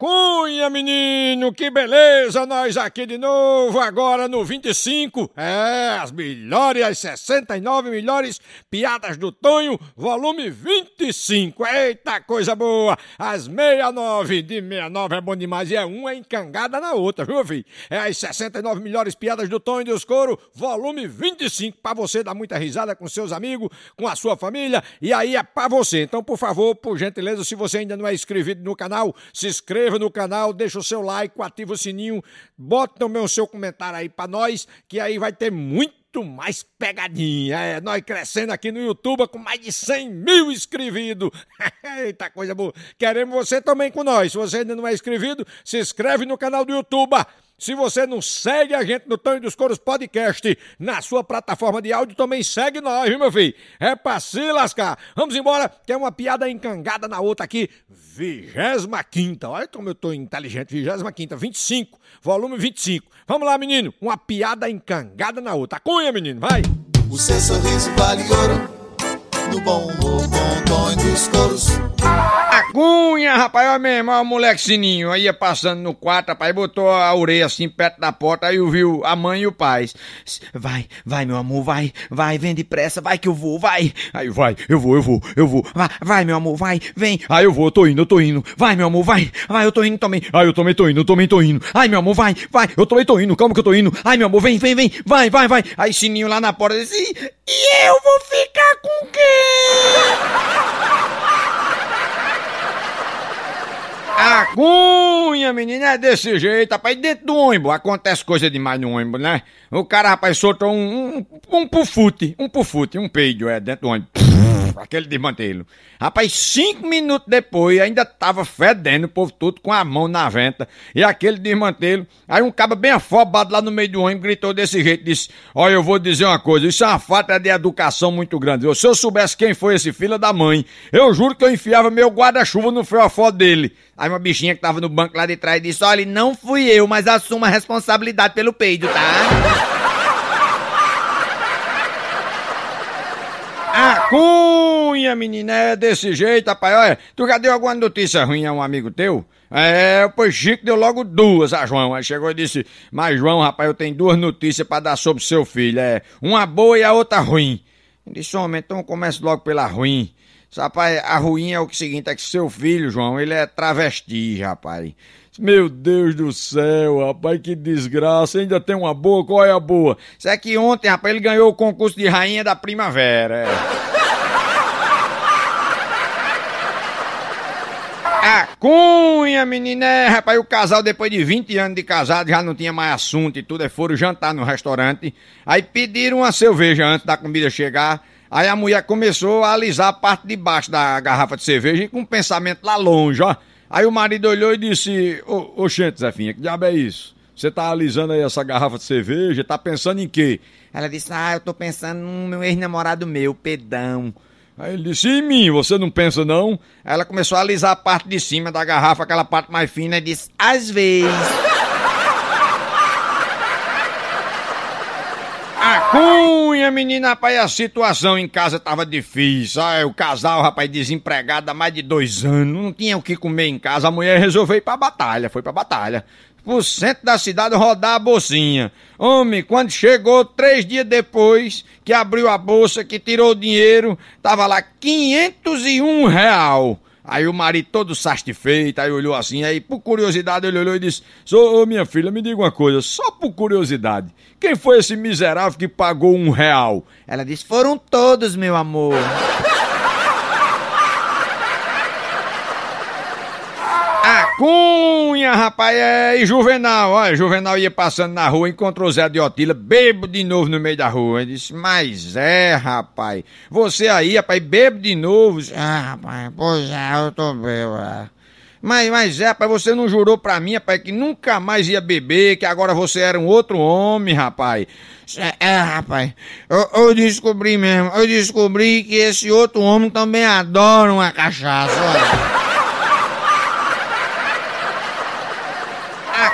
Macumba! Cunha, menino, que beleza! Nós aqui de novo, agora no 25. É, as melhores, as 69 melhores piadas do Tonho, volume 25. Eita, coisa boa! As 69 de 69 é bom demais e é uma encangada na outra, viu, filho? É as 69 melhores piadas do Tonho dos Coro, volume 25, pra você dar muita risada com seus amigos, com a sua família, e aí é pra você. Então, por favor, por gentileza, se você ainda não é inscrito no canal, se inscreva no canal, deixa o seu like, ativa o sininho, bota também o seu comentário aí para nós, que aí vai ter muito mais pegadinha. É, nós crescendo aqui no YouTube com mais de 100 mil inscritos. Eita coisa boa. Queremos você também com nós. Se você ainda não é inscrito, se inscreve no canal do YouTube. Se você não segue a gente no Tonho dos Coros Podcast na sua plataforma de áudio, também segue nós, viu, meu filho? É pra se lascar. Vamos embora, que é uma piada encangada na outra aqui. Vigésima quinta. Olha como eu tô inteligente. Vigésima quinta, 25. Volume 25. Vamos lá, menino. Uma piada encangada na outra. Cunha, menino, vai. O seu sorriso vale ouro. No bom humor, bom Tonho dos Coros. Cunha, rapaz, olha mesmo, o moleque sininho. Aí ia passando no quarto, rapaz, botou a orelha assim perto da porta, aí ouviu a mãe e o pai. Vai, vai, meu amor, vai, vai, vem depressa, vai que eu vou, vai. Aí vai, eu vou, eu vou, eu vou. Vai, vai, meu amor, vai, vem. Aí eu vou, eu tô indo, eu tô indo. Vai, meu amor, vai, vai, eu tô indo também. Ai, eu também tô indo, eu também tô indo. Ai, meu amor, vai, vai, eu também tô indo, calma que eu tô indo. Ai, meu amor, vem, vem, vem, vai, vai, vai. Aí sininho lá na porta disse, e eu vou ficar com quem? A cunha, menina, é desse jeito, rapaz. Dentro do ônibus acontece coisa demais no ônibus, né? O cara, rapaz, soltou um, um, um pufute, um pufute, um peido, é, dentro do ônibus. Aquele desmantelo. Rapaz, cinco minutos depois ainda tava fedendo o povo todo com a mão na venta. E aquele desmantelo. Aí um cabo bem afobado lá no meio do ônibus gritou desse jeito: disse: Olha, eu vou dizer uma coisa, isso é uma falta de educação muito grande. Se eu soubesse quem foi esse filho da mãe, eu juro que eu enfiava meu guarda-chuva no fiofó dele. Aí uma bichinha que tava no banco lá de trás disse: Olha, não fui eu, mas assumo a responsabilidade pelo peido, tá? A cunha, menina, é desse jeito, rapaz. Olha, tu já deu alguma notícia ruim a um amigo teu? É, pois Chico deu logo duas a João. Aí chegou e disse: Mas João, rapaz, eu tenho duas notícias para dar sobre seu filho. É, uma boa e a outra ruim. Ele disse: Homem, então comece logo pela ruim. Rapaz, a ruim é o seguinte: é que seu filho, João, ele é travesti, rapaz. Meu Deus do céu, rapaz, que desgraça. Ainda tem uma boa? Qual é a boa? Isso é que ontem, rapaz, ele ganhou o concurso de rainha da primavera. É. A cunha, menina, é, rapaz, o casal depois de 20 anos de casado já não tinha mais assunto e tudo, aí foram jantar no restaurante, aí pediram uma cerveja antes da comida chegar, aí a mulher começou a alisar a parte de baixo da garrafa de cerveja e com um pensamento lá longe, ó. Aí o marido olhou e disse: Ô, ô gente, Zefinha, que diabo é isso? Você tá alisando aí essa garrafa de cerveja, tá pensando em quê? Ela disse: Ah, eu tô pensando no meu ex-namorado meu, Pedão. Aí ele disse: em mim, você não pensa não? Aí ela começou a alisar a parte de cima da garrafa, aquela parte mais fina, e disse: Às vezes. Cunha, menina, rapaz, a situação em casa tava difícil. Ah, o casal, rapaz, desempregado há mais de dois anos, não tinha o que comer em casa. A mulher resolveu ir pra batalha, foi pra batalha. Pro centro da cidade rodar a bolsinha. Homem, quando chegou três dias depois, que abriu a bolsa, que tirou o dinheiro, tava lá 501 real. Aí o marido todo satisfeito, aí olhou assim, aí por curiosidade ele olhou e disse: Ô minha filha, me diga uma coisa, só por curiosidade, quem foi esse miserável que pagou um real? Ela disse: Foram todos, meu amor. Cunha, rapaz, é, e Juvenal, olha, Juvenal ia passando na rua, encontrou Zé de Otília, bebo de novo no meio da rua. Ele disse, mas é, rapaz, você aí, rapaz, bebo de novo. Ah, rapaz, pois é, eu tô bebo, é. Mas, mas é, rapaz, você não jurou pra mim, rapaz, que nunca mais ia beber, que agora você era um outro homem, rapaz. É, é rapaz, eu, eu descobri mesmo, eu descobri que esse outro homem também adora uma cachaça, olha.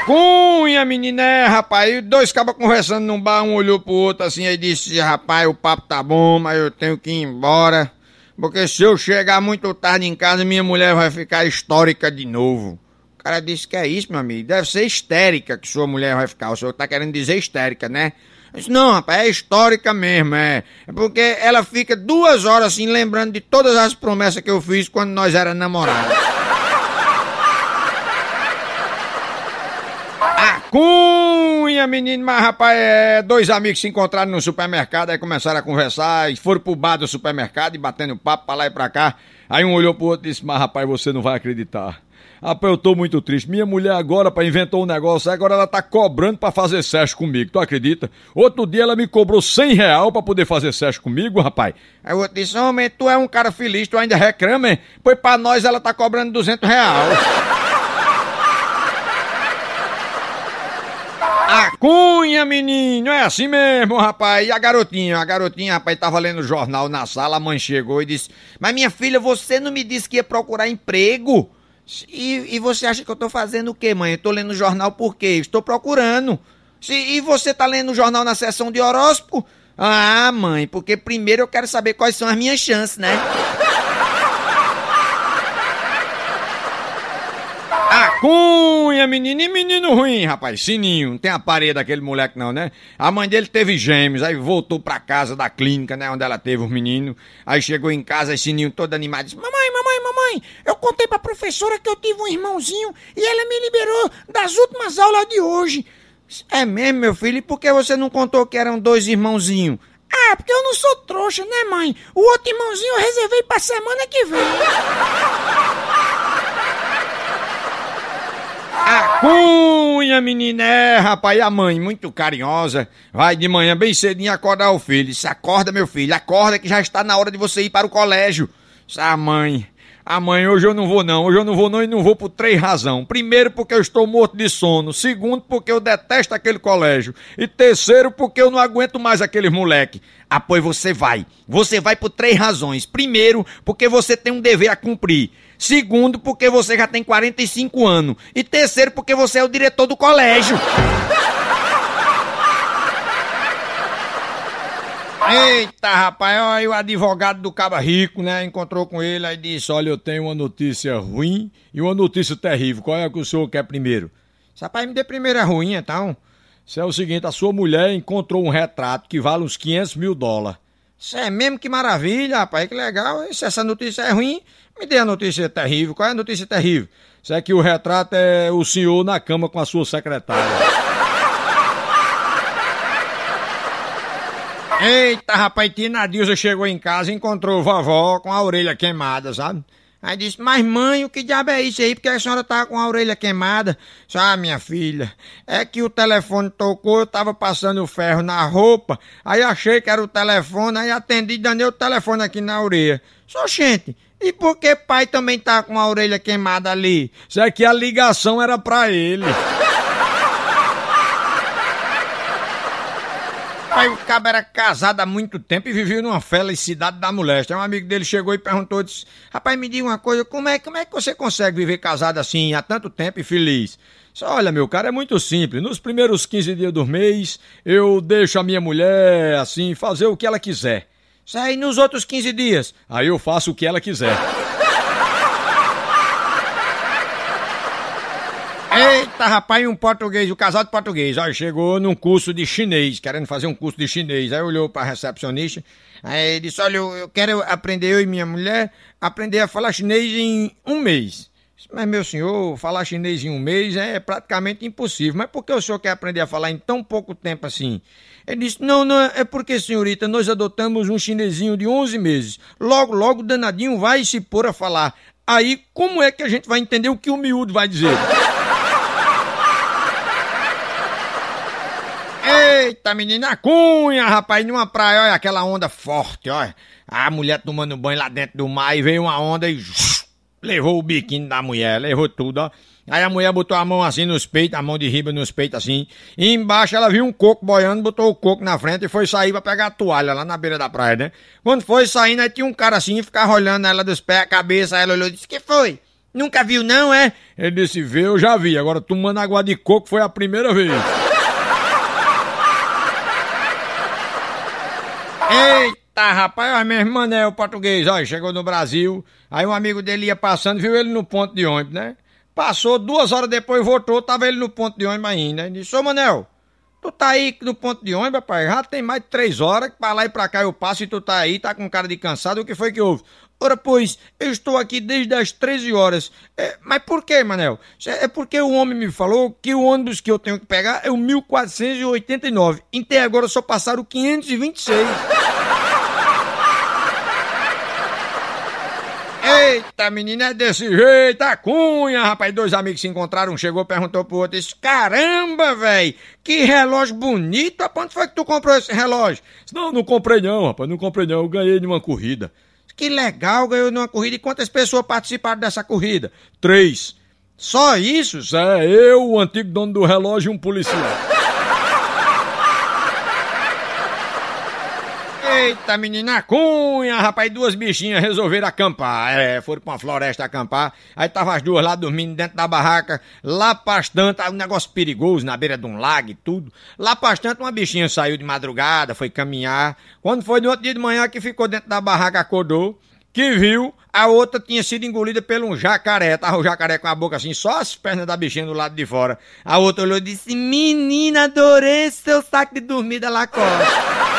Cunha, menina, é, rapaz. E dois cabas conversando num bar, um olhou pro outro assim e disse: Rapaz, o papo tá bom, mas eu tenho que ir embora. Porque se eu chegar muito tarde em casa, minha mulher vai ficar histórica de novo. O cara disse que é isso, meu amigo. Deve ser histérica que sua mulher vai ficar. O senhor tá querendo dizer histérica, né? Eu disse, não, rapaz, é histórica mesmo, é. É porque ela fica duas horas assim lembrando de todas as promessas que eu fiz quando nós era namorados. A cunha, menino, mas rapaz, é, dois amigos se encontraram no supermercado, aí começaram a conversar, e foram pro bar do supermercado e batendo papo pra lá e pra cá. Aí um olhou pro outro e disse, mas rapaz, você não vai acreditar. Rapaz, eu tô muito triste. Minha mulher agora, para inventou um negócio, agora ela tá cobrando para fazer sexo comigo, tu acredita? Outro dia ela me cobrou 100 real pra poder fazer sexo comigo, rapaz. Aí o outro disse, homem, tu é um cara feliz, tu ainda reclama, hein? Pois pra nós ela tá cobrando 200 real. A cunha, menino, é assim mesmo, rapaz. E a garotinha, a garotinha, rapaz, tava lendo jornal na sala, a mãe chegou e disse: Mas minha filha, você não me disse que ia procurar emprego? E, e você acha que eu tô fazendo o quê, mãe? Eu tô lendo jornal por quê? Estou procurando. E você tá lendo jornal na seção de horóscopo? Ah, mãe, porque primeiro eu quero saber quais são as minhas chances, né? A cunha, menino, e menino ruim, rapaz, sininho, não tem a parede daquele moleque não, né? A mãe dele teve gêmeos, aí voltou pra casa da clínica, né, onde ela teve os meninos, aí chegou em casa, sininho todo animado, disse, mamãe, mamãe, mamãe, eu contei pra professora que eu tive um irmãozinho e ela me liberou das últimas aulas de hoje. É mesmo, meu filho, e por que você não contou que eram dois irmãozinhos? Ah, porque eu não sou trouxa, né, mãe? O outro irmãozinho eu reservei pra semana que vem. A cunha, menina, é, rapaz, a mãe, muito carinhosa, vai de manhã bem cedinho acordar o filho. Se acorda, meu filho, acorda que já está na hora de você ir para o colégio. A mãe, a mãe, hoje eu não vou não, hoje eu não vou não e não vou por três razões. Primeiro, porque eu estou morto de sono. Segundo, porque eu detesto aquele colégio. E terceiro, porque eu não aguento mais aquele moleque. Ah, pois você vai. Você vai por três razões. Primeiro, porque você tem um dever a cumprir. Segundo, porque você já tem 45 anos. E terceiro, porque você é o diretor do colégio. Eita, rapaz, olha o advogado do Caba Rico, né? Encontrou com ele e disse: Olha, eu tenho uma notícia ruim e uma notícia terrível. Qual é que o senhor quer primeiro? Rapaz, me dê primeiro a ruim, então. Isso é o seguinte: a sua mulher encontrou um retrato que vale uns 500 mil dólares. Isso é mesmo que maravilha, rapaz, que legal. Se essa notícia é ruim, me dê a notícia terrível. Qual é a notícia terrível? Isso é que o retrato é o senhor na cama com a sua secretária. Eita, rapaz, tia Nadilza chegou em casa e encontrou vovó com a orelha queimada, sabe? Aí disse, mas mãe, o que diabo é isso aí? Porque a senhora tá com a orelha queimada? Ah, minha filha, é que o telefone tocou, eu tava passando o ferro na roupa, aí achei que era o telefone, aí atendi danei o telefone aqui na orelha. Só, gente, e por que pai também tá com a orelha queimada ali? Isso é que a ligação era pra ele. Aí o cabo era casado há muito tempo e vivia numa felicidade da moléstia. Um amigo dele chegou e perguntou, disse, rapaz, me diga uma coisa, como é, como é que você consegue viver casado assim há tanto tempo e feliz? Disse, Olha, meu cara, é muito simples. Nos primeiros 15 dias do mês, eu deixo a minha mulher, assim, fazer o que ela quiser. Sai nos outros 15 dias. Aí eu faço o que ela quiser. Eita, rapaz, um português, o um casal de português, ó, chegou num curso de chinês, querendo fazer um curso de chinês. Aí olhou pra recepcionista, aí disse, olha, eu, eu quero aprender, eu e minha mulher, aprender a falar chinês em um mês. Mas, meu senhor, falar chinês em um mês é praticamente impossível. Mas por que o senhor quer aprender a falar em tão pouco tempo assim? Ele disse, não, não, é porque, senhorita, nós adotamos um chinesinho de 11 meses. Logo, logo, danadinho vai se pôr a falar. Aí, como é que a gente vai entender o que o miúdo vai dizer? Eita, menina, cunha, rapaz, numa praia, olha aquela onda forte, olha. A mulher tomando banho lá dentro do mar e veio uma onda e levou o biquíni da mulher, levou tudo, ó. Aí a mulher botou a mão assim nos peitos, a mão de riba nos peitos assim. E embaixo ela viu um coco boiando, botou o coco na frente e foi sair pra pegar a toalha lá na beira da praia, né? Quando foi saindo, aí tinha um cara assim, ficava olhando ela dos pés, a cabeça, ela olhou e disse, que foi? Nunca viu não, é? Ele disse, vê, eu já vi, agora tomando água de coco foi a primeira vez. Eita, rapaz, a minha irmã é o português, ó, chegou no Brasil, aí um amigo dele ia passando, viu ele no ponto de ônibus, né? Passou duas horas depois, voltou, tava ele no ponto de ônibus ainda. Ele disse, ô Manel, tu tá aí no ponto de ônibus, rapaz? Já tem mais de três horas que pra lá e pra cá eu passo e tu tá aí, tá com cara de cansado. O que foi que houve? Ora, pois, eu estou aqui desde as 13 horas. É, mas por que, Manel? É porque o homem me falou que o ônibus que eu tenho que pegar é o 1489. Até agora só passaram 526. Eita, menina, é desse jeito, a cunha, rapaz. Dois amigos se encontraram, um chegou, perguntou pro outro, disse, caramba, velho, que relógio bonito, rapaz, onde foi que tu comprou esse relógio? Não, não comprei não, rapaz, não comprei não, eu ganhei numa corrida. Que legal, ganhou numa corrida, e quantas pessoas participaram dessa corrida? Três. Só isso? É, eu, o antigo dono do relógio e um policial. Eita, menina cunha, rapaz, duas bichinhas resolveram acampar. É, foram pra uma floresta acampar. Aí tava as duas lá dormindo dentro da barraca. Lá bastante, um negócio perigoso na beira de um lago e tudo. Lá bastante, uma bichinha saiu de madrugada, foi caminhar. Quando foi no outro dia de manhã que ficou dentro da barraca, acordou que viu a outra tinha sido engolida por um jacaré. Tava o jacaré com a boca assim, só as pernas da bichinha do lado de fora. A outra olhou e disse: Menina, adorei seu saco de dormida Lacoste.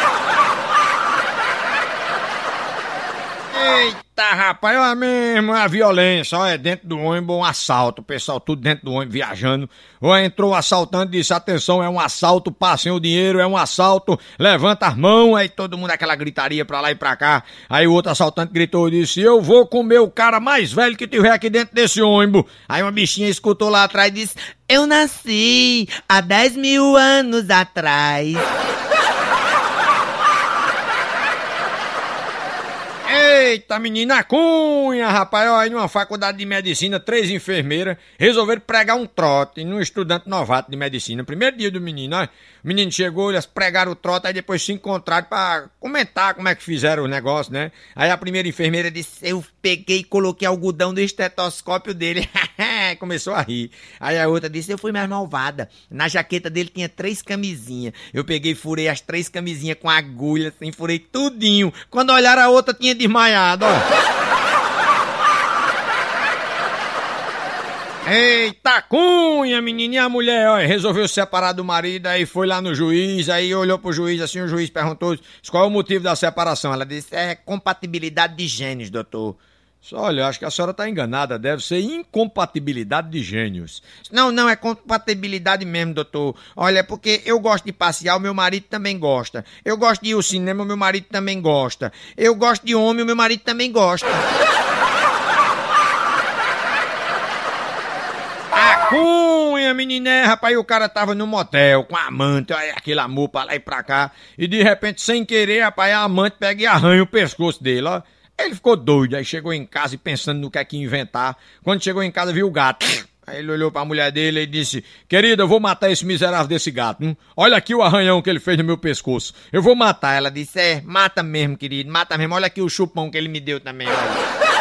Eita, rapaz, olha mesmo, a violência, olha, é dentro do ônibus um assalto, o pessoal tudo dentro do ônibus viajando. Ou entrou o assaltante e disse, atenção, é um assalto, passem o dinheiro, é um assalto, levanta as mãos, aí todo mundo aquela gritaria pra lá e pra cá. Aí o outro assaltante gritou e disse, eu vou comer o cara mais velho que tiver aqui dentro desse ônibus. Aí uma bichinha escutou lá atrás e disse, eu nasci há 10 mil anos atrás. Eita, menina cunha, rapaz, ó, aí numa faculdade de medicina, três enfermeiras resolveram pregar um trote num estudante novato de medicina. Primeiro dia do menino, ó, o menino chegou, eles pregaram o trote, aí depois se encontraram pra comentar como é que fizeram o negócio, né? Aí a primeira enfermeira disse, eu peguei e coloquei algodão no estetoscópio dele. Começou a rir. Aí a outra disse, eu fui mais malvada. Na jaqueta dele tinha três camisinhas. Eu peguei e furei as três camisinhas com agulha, assim, furei tudinho. Quando olharam a outra tinha desmaiado, ó. Eita cunha, menininha, a mulher, ó, resolveu separar do marido, aí foi lá no juiz, aí olhou pro juiz, assim, o juiz perguntou qual é o motivo da separação. Ela disse, é compatibilidade de genes, doutor. Olha, acho que a senhora está enganada, deve ser incompatibilidade de gênios. Não, não, é compatibilidade mesmo, doutor. Olha, é porque eu gosto de passear, o meu marido também gosta. Eu gosto de ir ao cinema, o meu marido também gosta. Eu gosto de homem, o meu marido também gosta. a cunha, meniné, rapaz, o cara tava no motel com a amante, aí aquele amor pra lá e pra cá. E de repente, sem querer, rapaz, a amante pega e arranha o pescoço dele, ó. Ele ficou doido, aí chegou em casa e pensando no que é que inventar. Quando chegou em casa, viu o gato. Aí ele olhou pra mulher dele e disse: Querida, eu vou matar esse miserável desse gato. Hein? Olha aqui o arranhão que ele fez no meu pescoço. Eu vou matar. Ela disse: É, mata mesmo, querido, mata mesmo. Olha aqui o chupão que ele me deu também. Olha.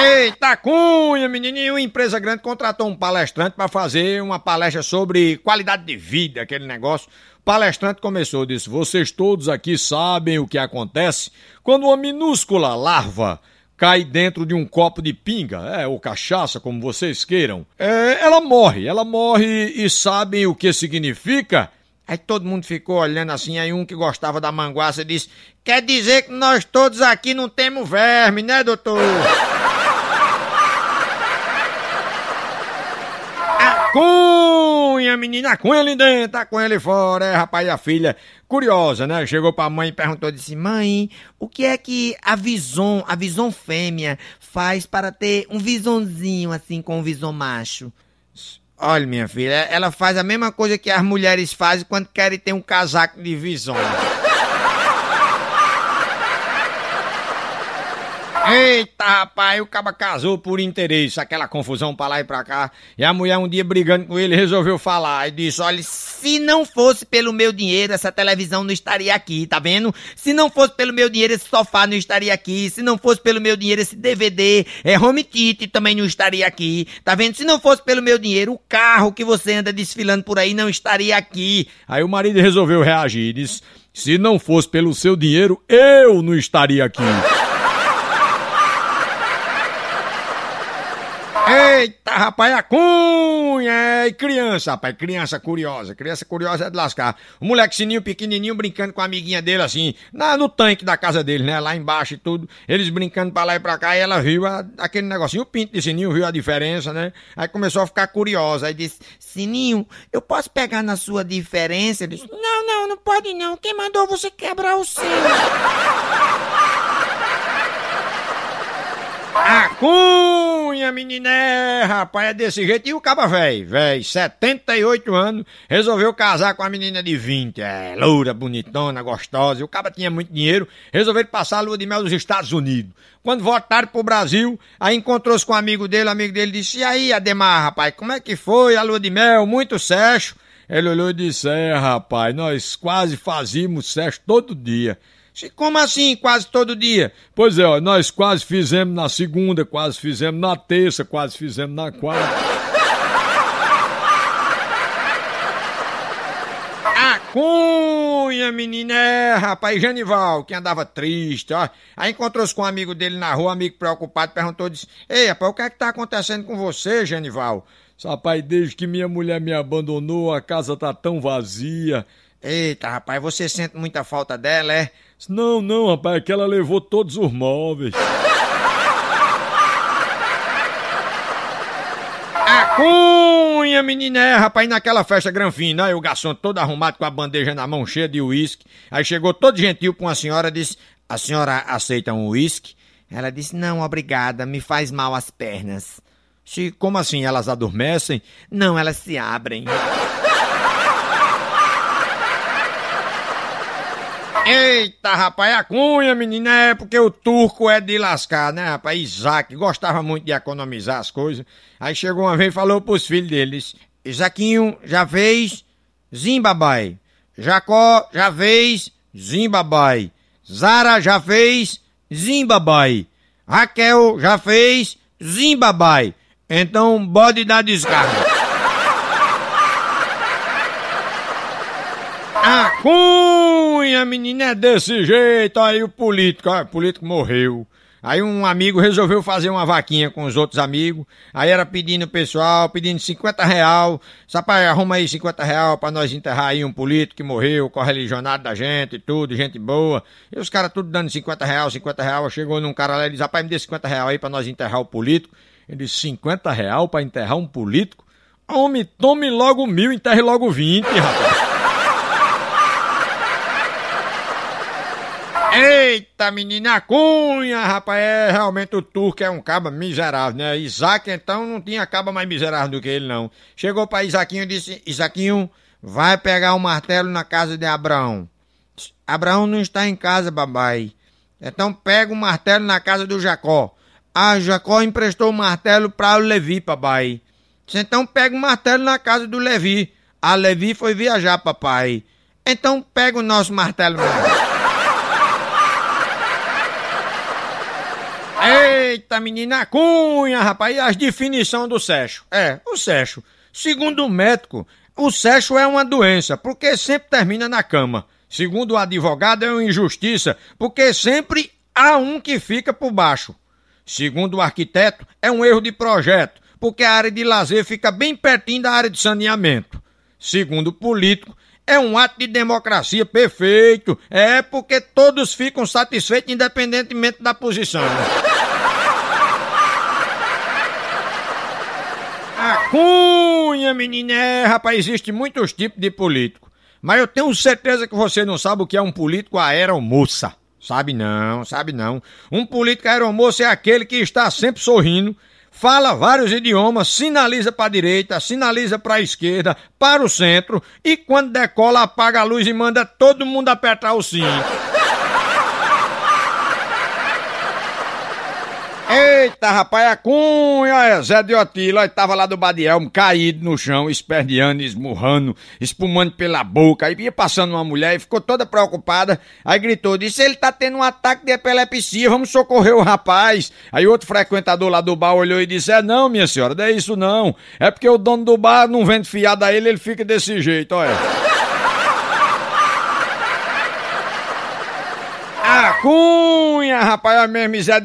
Eita cunha, menininho, uma empresa grande contratou um palestrante para fazer uma palestra sobre qualidade de vida, aquele negócio. O palestrante começou, disse, vocês todos aqui sabem o que acontece quando uma minúscula larva cai dentro de um copo de pinga, é, ou cachaça, como vocês queiram. É, ela morre, ela morre e sabem o que significa? Aí todo mundo ficou olhando assim, aí um que gostava da manguaça disse, quer dizer que nós todos aqui não temos verme, né, doutor? Cunha, menina, cunha ali dentro, a cunha ali fora. É, rapaz, e a filha, curiosa, né? Chegou pra mãe e perguntou, disse, mãe, o que é que a Vison, a Vison fêmea, faz para ter um visonzinho assim com um Vison macho? Olha, minha filha, ela faz a mesma coisa que as mulheres fazem quando querem ter um casaco de Vison. Eita, rapaz, o caba casou por interesse, aquela confusão pra lá e pra cá. E a mulher um dia brigando com ele resolveu falar e disse: Olha, se não fosse pelo meu dinheiro, essa televisão não estaria aqui, tá vendo? Se não fosse pelo meu dinheiro, esse sofá não estaria aqui. Se não fosse pelo meu dinheiro, esse DVD, é home kit também não estaria aqui. Tá vendo? Se não fosse pelo meu dinheiro, o carro que você anda desfilando por aí não estaria aqui. Aí o marido resolveu reagir e disse: Se não fosse pelo seu dinheiro, eu não estaria aqui. Eita, rapaz, a cunha! E criança, rapaz, criança curiosa. Criança curiosa é de lascar. O moleque sininho pequenininho brincando com a amiguinha dele assim, na, no tanque da casa dele, né? Lá embaixo e tudo. Eles brincando pra lá e pra cá e ela viu a, aquele negocinho. O pinto de sininho viu a diferença, né? Aí começou a ficar curiosa. Aí disse: Sininho, eu posso pegar na sua diferença? Ele disse: Não, não, não pode não. Quem mandou você quebrar o seu? A cunha, meniné, rapaz, é desse jeito. E o caba velho, velho, 78 anos, resolveu casar com a menina de 20. É, loura, bonitona, gostosa. E o caba tinha muito dinheiro, resolveu passar a lua de mel nos Estados Unidos. Quando voltaram pro Brasil, aí encontrou-se com um amigo dele, o amigo dele disse, e aí, Ademar, rapaz, como é que foi a lua de mel? Muito sexo. Ele olhou e disse, é, rapaz, nós quase fazíamos sexo todo dia. Como assim, quase todo dia? Pois é, ó, nós quase fizemos na segunda, quase fizemos na terça, quase fizemos na quarta. A cunha, menina, é, rapaz, Janival, que andava triste, ó. Aí encontrou-se com um amigo dele na rua, um amigo preocupado, perguntou, disse, Ei, rapaz, o que é que tá acontecendo com você, Janival? Rapaz, desde que minha mulher me abandonou, a casa tá tão vazia. Eita, rapaz, você sente muita falta dela, é? Não, não, rapaz, é que ela levou todos os móveis. A cunha, meniné, rapaz, naquela festa granfina, aí o garçom todo arrumado com a bandeja na mão cheia de uísque. Aí chegou todo gentil com a senhora disse: A senhora aceita um uísque? Ela disse: Não, obrigada, me faz mal as pernas. Se, como assim, elas adormecem? Não, elas se abrem. Eita, rapaz, a cunha, menina, é porque o turco é de lascar, né, rapaz? Isaac gostava muito de economizar as coisas. Aí chegou uma vez e falou pros filhos deles: Isaquinho já fez Zimbabai. Jacó já fez Zimbabai. Zara já fez Zimbabai. Raquel já fez Zimbabai. Então, bode dar descarga. A cunha, menina, é desse jeito. Aí o político, ó, o político morreu. Aí um amigo resolveu fazer uma vaquinha com os outros amigos. Aí era pedindo pessoal, pedindo 50 real. Rapaz, arruma aí 50 real pra nós enterrar aí um político que morreu, correligionário da gente e tudo, gente boa. E os caras tudo dando 50 real, 50 real. Chegou num cara lá e disse, rapaz, me dê 50 real aí pra nós enterrar o político. Ele disse, 50 real pra enterrar um político? Homem, tome logo mil, enterre logo 20, rapaz. Eita, menina cunha, rapaz, é, realmente o turco é um caba miserável, né? Isaac, então, não tinha caba mais miserável do que ele, não. Chegou pra Isaquinho e disse, Isaquinho, vai pegar um martelo na casa de Abraão. Abraão não está em casa, babai. Então pega o um martelo na casa do Jacó. Ah, Jacó emprestou o martelo para o Levi, papai. Então pega o martelo na casa do Levi. A Levi foi viajar, papai. Então pega o nosso martelo mesmo. Eita, menina cunha, rapaz, e as definições do sexo? É, o sexo. Segundo o médico, o sexo é uma doença, porque sempre termina na cama. Segundo o advogado, é uma injustiça, porque sempre há um que fica por baixo. Segundo o arquiteto, é um erro de projeto, porque a área de lazer fica bem pertinho da área de saneamento. Segundo o político, é um ato de democracia perfeito. É porque todos ficam satisfeitos independentemente da posição. Cunha, menina, é, rapaz, existe muitos tipos de político. Mas eu tenho certeza que você não sabe o que é um político aeromoça. Sabe não, sabe não. Um político aeromoça é aquele que está sempre sorrindo, fala vários idiomas, sinaliza para a direita, sinaliza para a esquerda, para o centro e quando decola apaga a luz e manda todo mundo apertar o cinto. Eita, rapaz, a cunha, é, Zé de Otila, tava lá do Badielmo, caído no chão, esperneando, esmurrando, espumando pela boca, aí ia passando uma mulher e ficou toda preocupada, aí gritou, disse, ele tá tendo um ataque de epilepsia, vamos socorrer o rapaz. Aí outro frequentador lá do bar olhou e disse, é não, minha senhora, não é isso não, é porque o dono do bar não vende fiado a ele, ele fica desse jeito, olha. A cunha rapaz, a mesmo Zé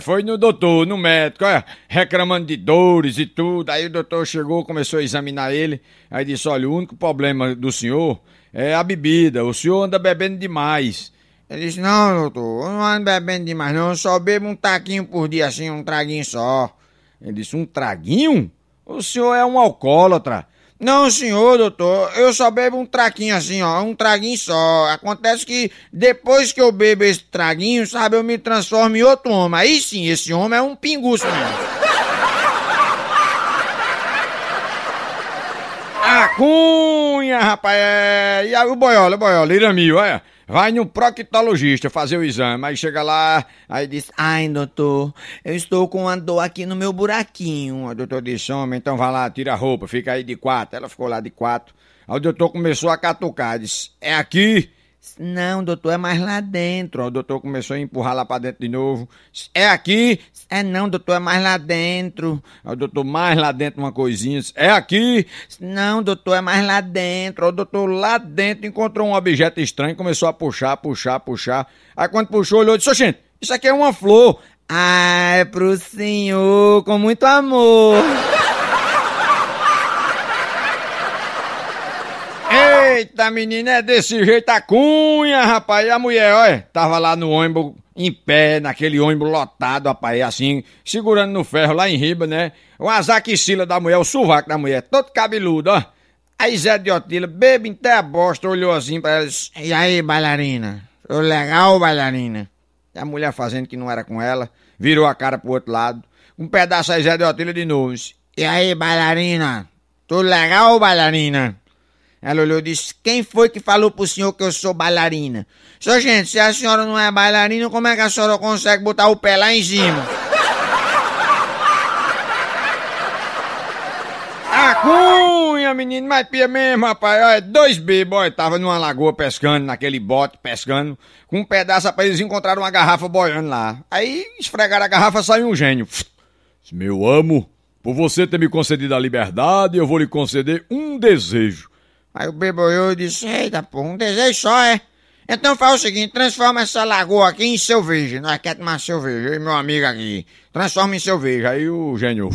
foi no doutor, no médico, olha, reclamando de dores e tudo. Aí o doutor chegou, começou a examinar ele, aí disse, olha, o único problema do senhor é a bebida, o senhor anda bebendo demais. Ele disse, não, doutor, eu não ando bebendo demais não, eu só bebo um taquinho por dia, assim, um traguinho só. Ele disse, um traguinho? O senhor é um alcoólatra. Não, senhor, doutor, eu só bebo um traquinho assim, ó, um traguinho só. Acontece que depois que eu bebo esse traguinho, sabe, eu me transformo em outro homem. Aí sim, esse homem é um pinguço mesmo. A cunha, rapaz, é... e aí o boiola, o boiola, Iramil, olha. Vai no proctologista fazer o exame, aí chega lá, aí diz, ai doutor, eu estou com uma dor aqui no meu buraquinho. O doutor disse, homem, então vai lá, tira a roupa, fica aí de quatro. Ela ficou lá de quatro. Aí o doutor começou a catucar, disse, é aqui? Não, doutor, é mais lá dentro. O doutor começou a empurrar lá pra dentro de novo. É aqui? É não, doutor, é mais lá dentro. O doutor, mais lá dentro uma coisinha. É aqui? Não, doutor, é mais lá dentro. O doutor lá dentro encontrou um objeto estranho, começou a puxar, puxar, puxar. Aí quando puxou, olhou e disse, gente, isso aqui é uma flor. Ah, é pro senhor, com muito amor. Eita, menina, é desse jeito a cunha, rapaz. E a mulher, olha, tava lá no ônibus, em pé, naquele ônibus lotado, rapaz, assim, segurando no ferro lá em riba, né? O azaquicila da mulher, o sovaco da mulher, todo cabeludo, ó. Aí Zé de Otila, bebe até a bosta, olhou assim pra ela e aí, bailarina? Tô legal, bailarina? E a mulher fazendo que não era com ela, virou a cara pro outro lado. Um pedaço aí Zé de Otila de novo. E aí, bailarina? Tô legal, bailarina? Ela olhou e disse: Quem foi que falou pro senhor que eu sou bailarina? Só gente, se a senhora não é bailarina, como é que a senhora consegue botar o pé lá em cima? A cunha, menino, mas pia mesmo, rapaz. Olha, dois bebos, tava numa lagoa pescando, naquele bote pescando, com um pedaço, rapaz, eles encontraram uma garrafa boiando lá. Aí esfregaram a garrafa, saiu um gênio. Meu amo, por você ter me concedido a liberdade, eu vou lhe conceder um desejo. Aí o bebo e disse, eita, pô, um desejo só, é? Então faz o seguinte, transforma essa lagoa aqui em cerveja. Nós quer tomar cerveja, e meu amigo aqui. Transforma em cerveja. Aí o gênio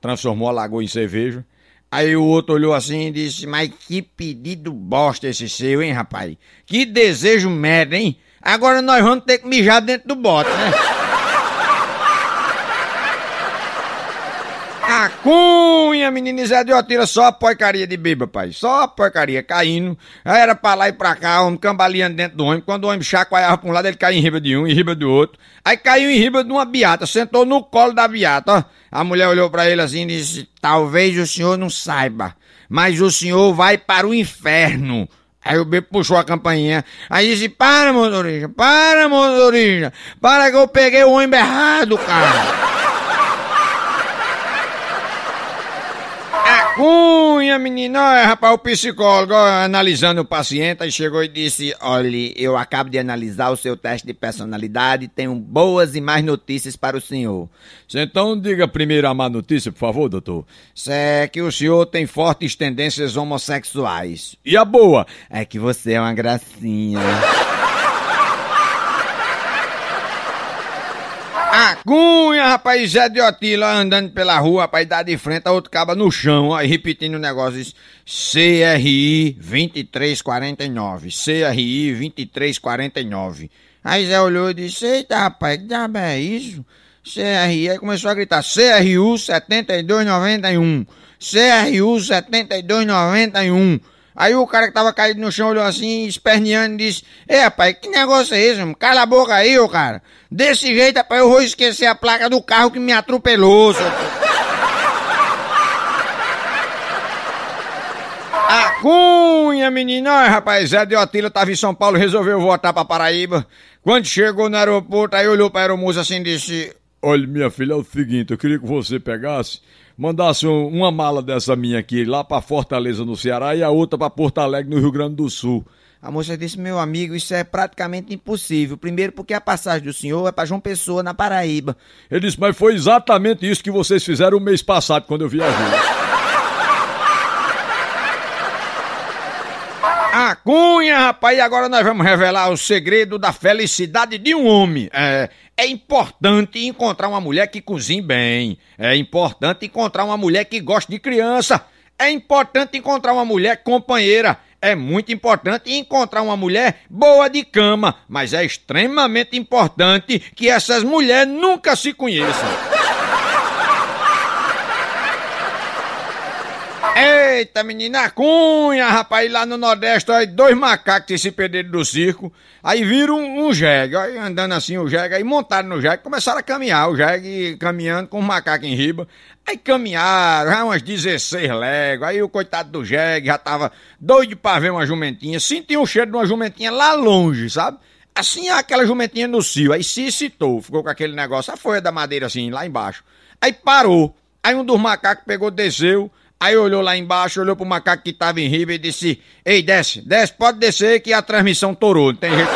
transformou a lagoa em cerveja. Aí o outro olhou assim e disse, mas que pedido bosta esse seu, hein, rapaz? Que desejo merda, hein? Agora nós vamos ter que mijar dentro do bote, né? Cunha, menino Zé de Otila, só a porcaria de beba, pai. Só a porcaria, caindo. Aí era pra lá e pra cá, homem cambaleando dentro do ônibus. Quando o ônibus chacoalhava pra um lado, ele caía em riba de um, em riba do outro. Aí caiu em riba de uma biata, sentou no colo da biata, ó. A mulher olhou pra ele assim e disse, talvez o senhor não saiba, mas o senhor vai para o inferno. Aí o bebo puxou a campainha. Aí disse: Para, motorista, para, motorista, para que eu peguei o ônibus errado, cara. Cunha, menino, olha, rapaz, o psicólogo ó, analisando o paciente, aí chegou e disse: Olha, eu acabo de analisar o seu teste de personalidade, tenho boas e mais notícias para o senhor. Então diga primeiro a má notícia, por favor, doutor. É que o senhor tem fortes tendências homossexuais. E a boa? É que você é uma gracinha. cunha, rapaz, Zé de Otila andando pela rua, rapaz, dá de frente a outro caba no chão, aí repetindo o negócio, CRI 2349, CRI 2349. Aí Zé olhou e disse, eita rapaz, que diabo é isso? CRI, aí começou a gritar, CRU 7291, CRU 7291. Aí o cara que tava caído no chão olhou assim, esperneando e disse: Ei, rapaz, que negócio é esse, mano? Cala a boca aí, ô cara. Desse jeito, rapaz, eu vou esquecer a placa do carro que me atropelou, seu... A cunha, menino. Ai, rapaz, Zé de Otila tava em São Paulo, resolveu voltar pra Paraíba. Quando chegou no aeroporto, aí olhou pra aeromoça assim e disse: Olha, minha filha, é o seguinte, eu queria que você pegasse mandasse uma mala dessa minha aqui lá para Fortaleza, no Ceará, e a outra para Porto Alegre, no Rio Grande do Sul. A moça disse, meu amigo, isso é praticamente impossível. Primeiro porque a passagem do senhor é para João Pessoa, na Paraíba. Ele disse, mas foi exatamente isso que vocês fizeram o mês passado, quando eu viajei. A A cunha, rapaz, e agora nós vamos revelar o segredo da felicidade de um homem. É, é importante encontrar uma mulher que cozinhe bem. É importante encontrar uma mulher que goste de criança. É importante encontrar uma mulher companheira. É muito importante encontrar uma mulher boa de cama. Mas é extremamente importante que essas mulheres nunca se conheçam. Eita, menina cunha, rapaz, lá no Nordeste, aí dois macacos se perderam do circo, aí viram um, um jegue, aí andando assim o jegue, aí montaram no jegue, começaram a caminhar, o jegue caminhando com o macaco em riba, aí caminharam, já umas 16 léguas, aí o coitado do jegue já tava doido pra ver uma jumentinha, sentiu o cheiro de uma jumentinha lá longe, sabe? Assim, aquela jumentinha no cio, aí se excitou, ficou com aquele negócio, a folha da madeira assim, lá embaixo, aí parou, aí um dos macacos pegou, desceu, Aí olhou lá embaixo, olhou pro macaco que tava em riba e disse: Ei, desce, desce, pode descer que a transmissão torou, não tem jeito.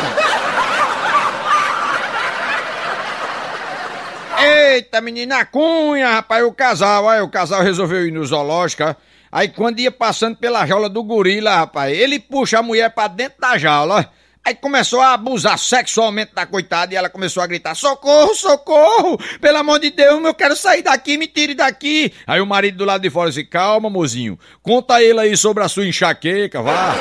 Eita, menina cunha, rapaz, o casal, aí o casal resolveu ir no zoológico, aí quando ia passando pela jaula do gorila, rapaz, ele puxa a mulher pra dentro da jaula, Aí começou a abusar sexualmente da coitada e ela começou a gritar: Socorro, socorro! Pelo amor de Deus, eu quero sair daqui, me tire daqui! Aí o marido do lado de fora disse: Calma, mozinho, conta ele aí sobre a sua enxaqueca, vá.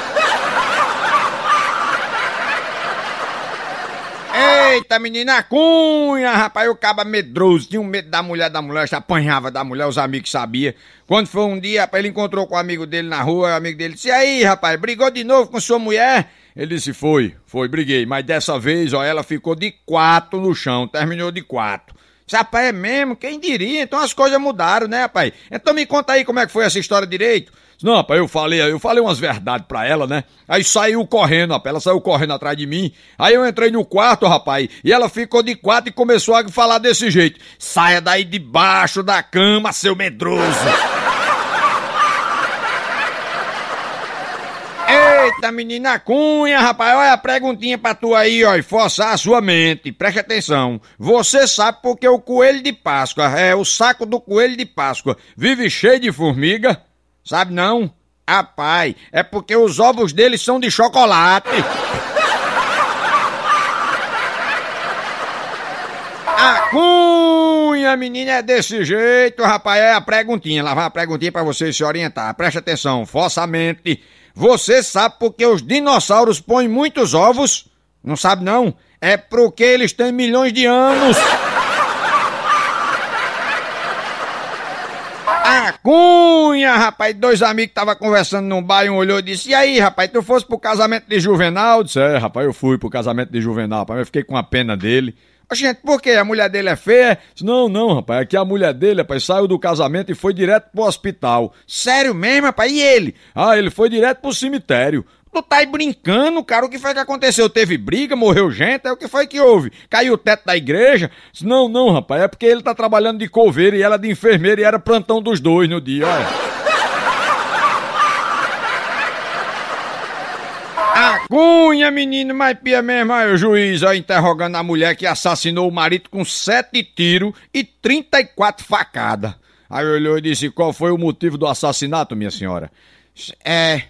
Eita, menina cunha, rapaz, o caba medroso, tinha um medo da mulher, da mulher, se apanhava da mulher, os amigos sabiam. Quando foi um dia, rapaz, ele encontrou com o amigo dele na rua, o amigo dele disse, e aí, rapaz, brigou de novo com sua mulher? Ele disse: Foi, foi, briguei. Mas dessa vez, ó, ela ficou de quatro no chão, terminou de quatro. Rapaz, é mesmo? Quem diria? Então as coisas mudaram, né, rapaz? Então me conta aí como é que foi essa história direito. Não, rapaz, eu falei, eu falei umas verdades pra ela, né? Aí saiu correndo, rapaz, ela saiu correndo atrás de mim. Aí eu entrei no quarto, rapaz, e ela ficou de quatro e começou a falar desse jeito: Saia daí debaixo da cama, seu medroso. Eita, menina cunha, rapaz, olha a perguntinha pra tu aí, ó, e forçar a sua mente. Preste atenção. Você sabe porque o coelho de Páscoa, é, o saco do coelho de Páscoa, vive cheio de formiga? Sabe não? Rapaz, é porque os ovos dele são de chocolate. A cunha, menina, é desse jeito, rapaz. É a perguntinha. Lá vai a perguntinha pra você se orientar. Preste atenção, força a mente. Você sabe porque os dinossauros põem muitos ovos? Não sabe não? É porque eles têm milhões de anos. A cunha, rapaz, dois amigos estavam conversando num bar e um olhou e disse: E aí, rapaz, tu fosse pro casamento de Juvenal? Eu disse: É, rapaz, eu fui pro casamento de Juvenal, rapaz, eu fiquei com a pena dele. Gente, por quê? A mulher dele é feia? Não, não, rapaz. É que a mulher dele, rapaz, saiu do casamento e foi direto pro hospital. Sério mesmo, rapaz? E ele? Ah, ele foi direto pro cemitério. Tu tá aí brincando, cara? O que foi que aconteceu? Teve briga, morreu gente? É o que foi que houve? Caiu o teto da igreja? Não, não, rapaz. É porque ele tá trabalhando de coveiro e ela de enfermeira e era plantão dos dois no dia, olha. Cunha, menino, mas pia mesmo, aí o juiz, ó, interrogando a mulher que assassinou o marido com sete tiros e 34 facadas. Aí olhou e disse, qual foi o motivo do assassinato, minha senhora? É,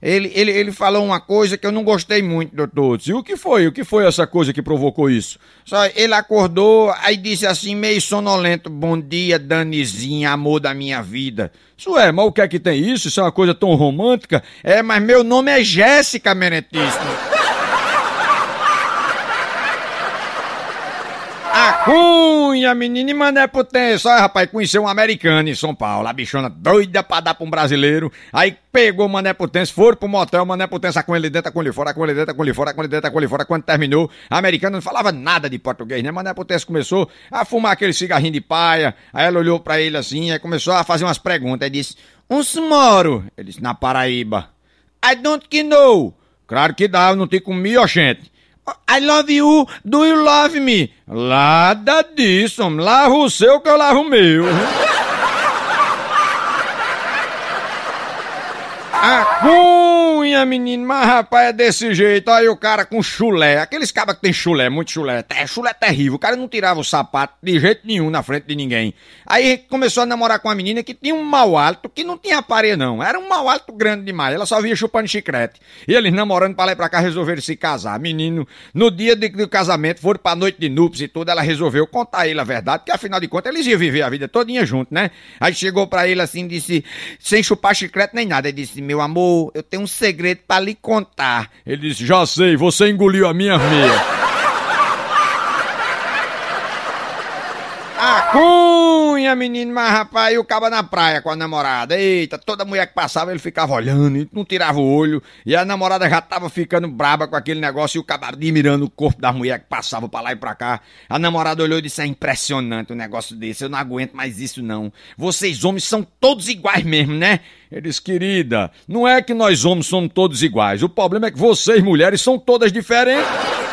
ele, ele, ele falou uma coisa que eu não gostei muito, doutor. E o que foi? O que foi essa coisa que provocou isso? Só ele acordou, aí disse assim, meio sonolento: Bom dia, Danizinha, amor da minha vida. Isso é, mas o que é que tem isso? Isso é uma coisa tão romântica? É, mas meu nome é Jéssica Menetíssimo. Cunha, menina, e mané potência. Olha, rapaz, conheceu um americano em São Paulo. A bichona doida pra dar pra um brasileiro. Aí pegou Mané Potência, foram pro motel, Mané Potência com ele dentro, com ele fora, com ele dentro, com ele fora, com ele dentro, com ele fora. Quando terminou, a americana não falava nada de português, né? Mané Potência começou a fumar aquele cigarrinho de paia. Aí ela olhou pra ele assim, aí começou a fazer umas perguntas. Aí disse: Uns moro? Ele disse: Na Paraíba. I don't know. Claro que dá, eu não te comi, ó, gente. I love you, do you love me? Nada disso, lava o seu que eu lavo o meu. A cunha, menino, mas rapaz, é desse jeito. Aí o cara com chulé. Aqueles cabas que tem chulé, muito chulé. É chulé terrível. O cara não tirava o sapato de jeito nenhum na frente de ninguém. Aí começou a namorar com uma menina que tinha um mau hálito que não tinha pareia, não. Era um mau hálito grande demais. Ela só via chupando chiclete. E eles namorando pra lá e pra cá resolveram se casar. Menino, no dia de, do casamento, foram pra noite de núpcias e tudo. Ela resolveu contar a ele a verdade, porque afinal de contas eles iam viver a vida todinha junto, né? Aí chegou pra ele assim, disse, sem chupar chiclete nem nada. Ele disse, meu amor, eu tenho um segredo pra lhe contar. Ele disse, já sei, você engoliu a minha meia. Cunha, menino, mas rapaz, e o caba na praia com a namorada. Eita, toda mulher que passava ele ficava olhando e não tirava o olho. E a namorada já tava ficando braba com aquele negócio e o caba admirando o corpo da mulher que passava pra lá e pra cá. A namorada olhou e disse: É impressionante um negócio desse, eu não aguento mais isso não. Vocês homens são todos iguais mesmo, né? Eles, querida, não é que nós homens somos todos iguais. O problema é que vocês, mulheres, são todas diferentes.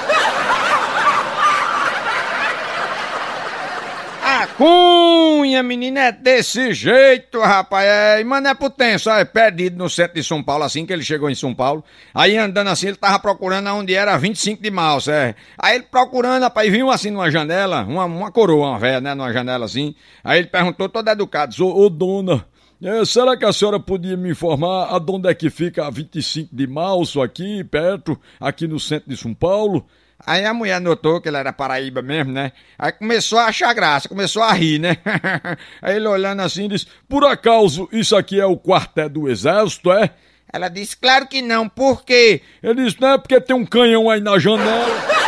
Cunha, menina, é desse jeito, rapaz. É, mano, é potenso, é perdido no centro de São Paulo, assim que ele chegou em São Paulo. Aí andando assim, ele tava procurando onde era 25 de março, é. Aí ele procurando, rapaz, viu assim numa janela, uma, uma coroa, uma velha, né, numa janela assim. Aí ele perguntou, todo educado, ô, ô dona, é, será que a senhora podia me informar aonde é que fica a 25 de março aqui, perto, aqui no centro de São Paulo? Aí a mulher notou que ele era paraíba mesmo, né? Aí começou a achar graça, começou a rir, né? Aí ele olhando assim disse: Por acaso isso aqui é o quartel do exército, é? Ela disse: Claro que não, por quê? Ele disse: Não é porque tem um canhão aí na janela.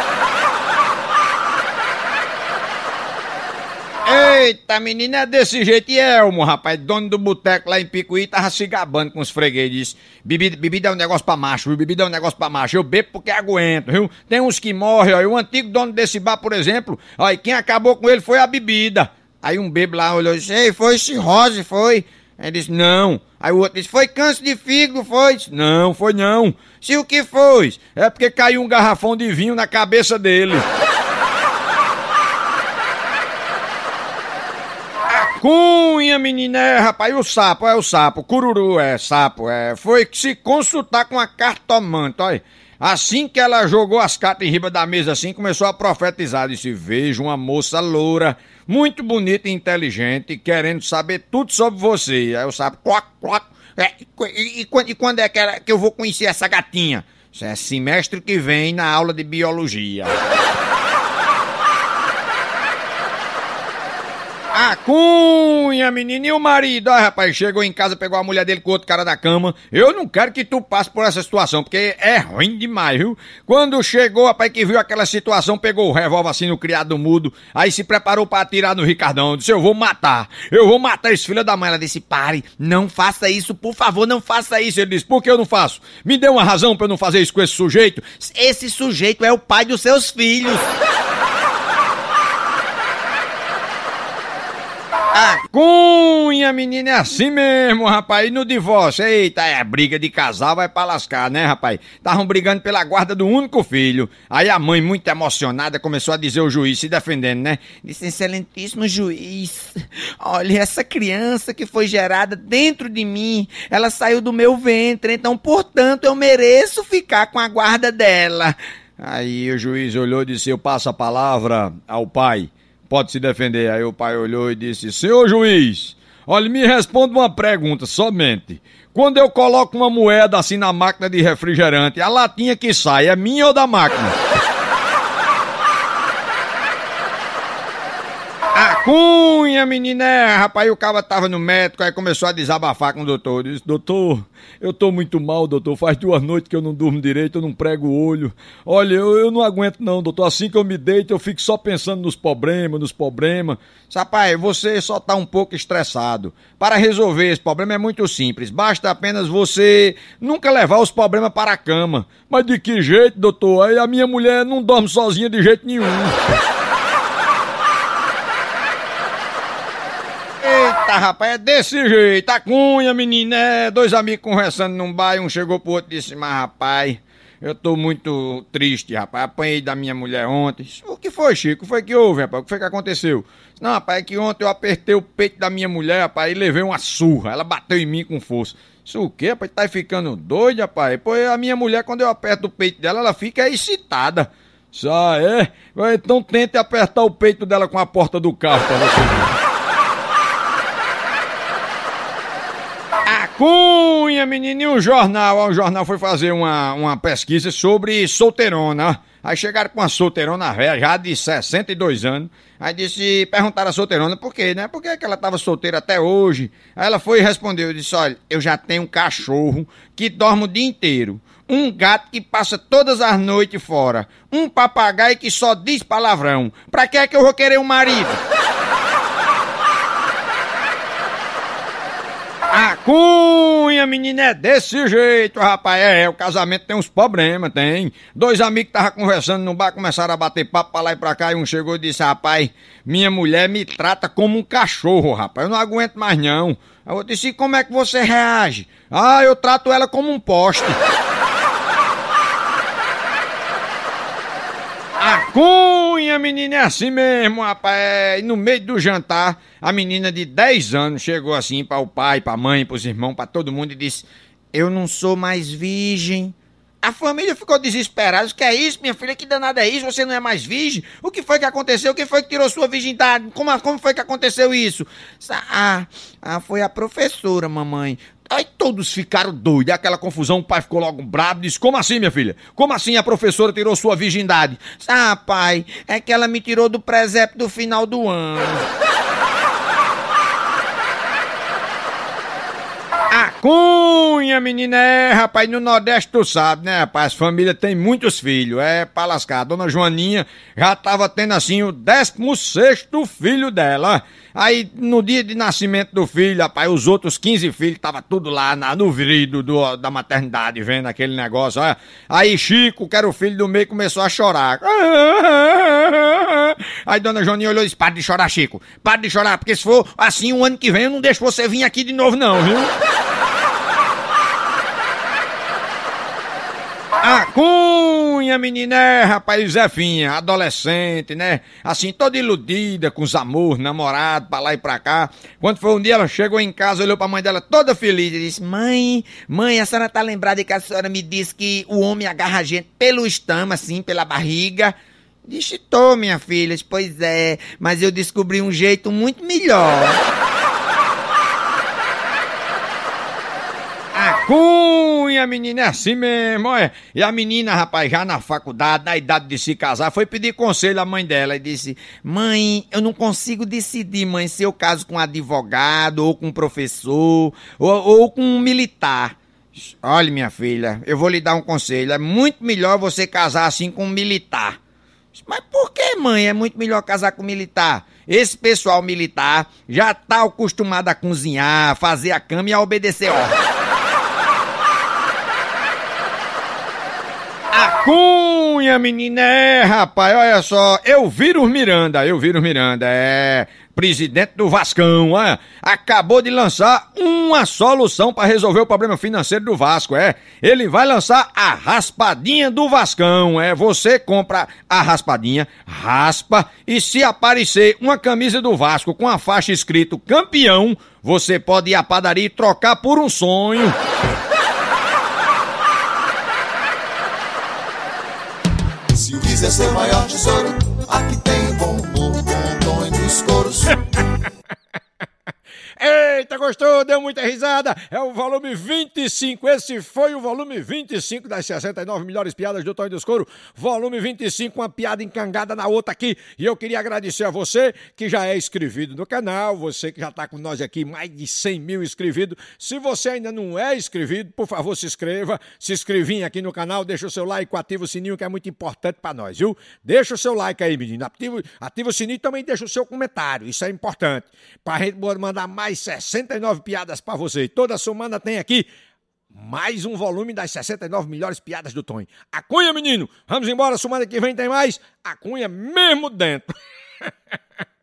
Eita, menina, é desse jeito. E Elmo, rapaz, dono do boteco lá em Picuí, tava se gabando com os fregueses. Bebida, bebida é um negócio pra macho, viu? Bebida é um negócio pra macho. Eu bebo porque aguento, viu? Tem uns que morrem, ó. O antigo dono desse bar, por exemplo, ó, e quem acabou com ele foi a bebida. Aí um bebo lá olhou e disse, Ei, foi cirrose, foi? Ele disse, não. Aí o outro disse, foi câncer de fígado, foi? Disse, não, foi não. Se o que foi? É porque caiu um garrafão de vinho na cabeça dele. Cunha, menina, é, rapaz, o sapo, é o sapo, cururu, é sapo, é. Foi se consultar com a cartomante, olha. Assim que ela jogou as cartas em riba da mesa assim, começou a profetizar, disse, vejo uma moça loura, muito bonita e inteligente, querendo saber tudo sobre você. Aí o sapo, cloc, cloc, é, e, e, e, quando é que, era, que eu vou conhecer essa gatinha? Isso é semestre que vem na aula de biologia. A cunha, menino, e o marido? Ah, rapaz, chegou em casa, pegou a mulher dele com outro cara da cama. Eu não quero que tu passe por essa situação, porque é ruim demais, viu? Quando chegou, rapaz, que viu aquela situação, pegou o revólver assim no criado mudo, aí se preparou para atirar no Ricardão. Disse, eu vou matar, eu vou matar esse filho da mãe. Ela disse, pare, não faça isso, por favor, não faça isso. Ele disse, por que eu não faço? Me dê uma razão para eu não fazer isso com esse sujeito. Esse sujeito é o pai dos seus filhos. A cunha, menina, é assim mesmo, rapaz. E no divórcio, eita, é briga de casal vai pra lascar, né, rapaz? Estavam brigando pela guarda do único filho. Aí a mãe, muito emocionada, começou a dizer ao juiz, se defendendo, né? Disse, excelentíssimo juiz, olha, essa criança que foi gerada dentro de mim, ela saiu do meu ventre, então, portanto, eu mereço ficar com a guarda dela. Aí o juiz olhou e disse, eu passo a palavra ao pai pode se defender. Aí o pai olhou e disse: Senhor juiz, olha, me responda uma pergunta somente. Quando eu coloco uma moeda assim na máquina de refrigerante, a latinha que sai é minha ou da máquina? Cunha, menina, é, rapaz, o cara tava no médico, aí começou a desabafar com o doutor. Disse, doutor, eu tô muito mal, doutor. Faz duas noites que eu não durmo direito, eu não prego o olho. Olha, eu, eu não aguento não, doutor. Assim que eu me deito, eu fico só pensando nos problemas, nos problemas. Rapaz, você só tá um pouco estressado. Para resolver esse problema é muito simples. Basta apenas você nunca levar os problemas para a cama. Mas de que jeito, doutor? Aí a minha mulher não dorme sozinha de jeito nenhum. Rapaz, é desse jeito. A cunha, menina, é dois amigos conversando num bar, um chegou pro outro e disse, mas rapaz, Eu tô muito triste, rapaz. Apanhei da minha mulher ontem. O que foi, Chico? O que foi que houve, rapaz? O que foi que aconteceu? Não, rapaz, é que ontem eu apertei o peito da minha mulher, rapaz, e levei uma surra. Ela bateu em mim com força. Isso o quê, rapaz? Tá ficando doido, rapaz? Pois a minha mulher, quando eu aperto o peito dela, ela fica excitada. Só é? Então tente apertar o peito dela com a porta do carro pra você Cunha, menininho, um jornal. O jornal foi fazer uma, uma pesquisa sobre solteirona. Aí chegaram com uma solteirona velha, já de 62 anos. Aí disse, perguntaram a solteirona por quê, né? Por que, que ela estava solteira até hoje? Aí ela foi e respondeu, disse, olha, eu já tenho um cachorro que dorme o dia inteiro. Um gato que passa todas as noites fora. Um papagaio que só diz palavrão. Pra que é que eu vou querer um marido? A cunha, menina, é desse jeito, rapaz. É, o casamento tem uns problemas, tem. Dois amigos estavam conversando no bar, começaram a bater papo pra lá e pra cá, e um chegou e disse, rapaz, minha mulher me trata como um cachorro, rapaz. Eu não aguento mais, não. Aí eu disse, como é que você reage? Ah, eu trato ela como um poste. A cunha, menina, é assim mesmo, rapaz. E no meio do jantar, a menina de 10 anos chegou assim para o pai, para a mãe, para os irmãos, para todo mundo e disse: Eu não sou mais virgem. A família ficou desesperada. Que é isso, minha filha? Que danada é isso? Você não é mais virgem? O que foi que aconteceu? Quem foi que tirou sua virgindade? Como, como foi que aconteceu isso? Ah, ah, foi a professora, mamãe. Aí todos ficaram doidos, aquela confusão, o pai ficou logo bravo, disse, como assim, minha filha? Como assim a professora tirou sua virgindade? Ah, pai, é que ela me tirou do presépio do final do ano. A cunha, menina, é, rapaz, no Nordeste tu sabe, né, rapaz, família tem muitos filhos, é pra lascar. A dona Joaninha já tava tendo, assim, o 16 filho dela. Aí, no dia de nascimento do filho, rapaz, os outros 15 filhos tava tudo lá na, no vidro do, da maternidade, vendo aquele negócio, ó. Aí Chico, que era o filho do meio, começou a chorar. Aí dona Joaninha olhou e disse, para de chorar, Chico. Para de chorar, porque se for assim, o um ano que vem eu não deixo você vir aqui de novo não, viu? A Cunha, menina, é, rapaz, Zefinha, adolescente, né? Assim, toda iludida, com os amores, namorado, pra lá e pra cá. Quando foi um dia, ela chegou em casa, olhou pra mãe dela toda feliz e disse: Mãe, mãe, a senhora tá lembrada que a senhora me disse que o homem agarra a gente pelo estama, assim, pela barriga? Disse, tô, minha filha. Pois é, mas eu descobri um jeito muito melhor. A cunha, menina, é assim mesmo, olha. E a menina, rapaz, já na faculdade, na idade de se casar, foi pedir conselho à mãe dela e disse: Mãe, eu não consigo decidir, mãe, se eu caso com um advogado, ou com um professor, ou, ou com um militar. Olha, minha filha, eu vou lhe dar um conselho. É muito melhor você casar assim com um militar. Mas por que, mãe? É muito melhor casar com militar. Esse pessoal militar já tá acostumado a cozinhar, fazer a cama e a obedecer ordens. A Cunha, menina, é, rapaz, olha só, eu viro Miranda, eu viro Miranda, é, presidente do Vascão, olha, acabou de lançar uma solução para resolver o problema financeiro do Vasco, é, ele vai lançar a raspadinha do Vascão, é, você compra a raspadinha, raspa, e se aparecer uma camisa do Vasco com a faixa escrito campeão, você pode ir à padaria e trocar por um sonho. Quiser ser maior tesouro, Eita, gostou? Deu muita risada? É o volume 25. Esse foi o volume 25 das 69 melhores piadas do Tonho dos Couro. Volume 25, uma piada encangada na outra aqui. E eu queria agradecer a você que já é inscrito no canal, você que já está com nós aqui, mais de 100 mil inscritos. Se você ainda não é inscrito, por favor, se inscreva. Se inscrevinha aqui no canal, deixa o seu like, ativa o sininho que é muito importante para nós, viu? Deixa o seu like aí, menino. Ativa, ativa o sininho e também deixa o seu comentário. Isso é importante. Para a gente mandar mais mais 69 piadas para você. Toda semana tem aqui mais um volume das 69 melhores piadas do Tonho. A Cunha, menino! Vamos embora, semana que vem tem mais. A Cunha mesmo dentro.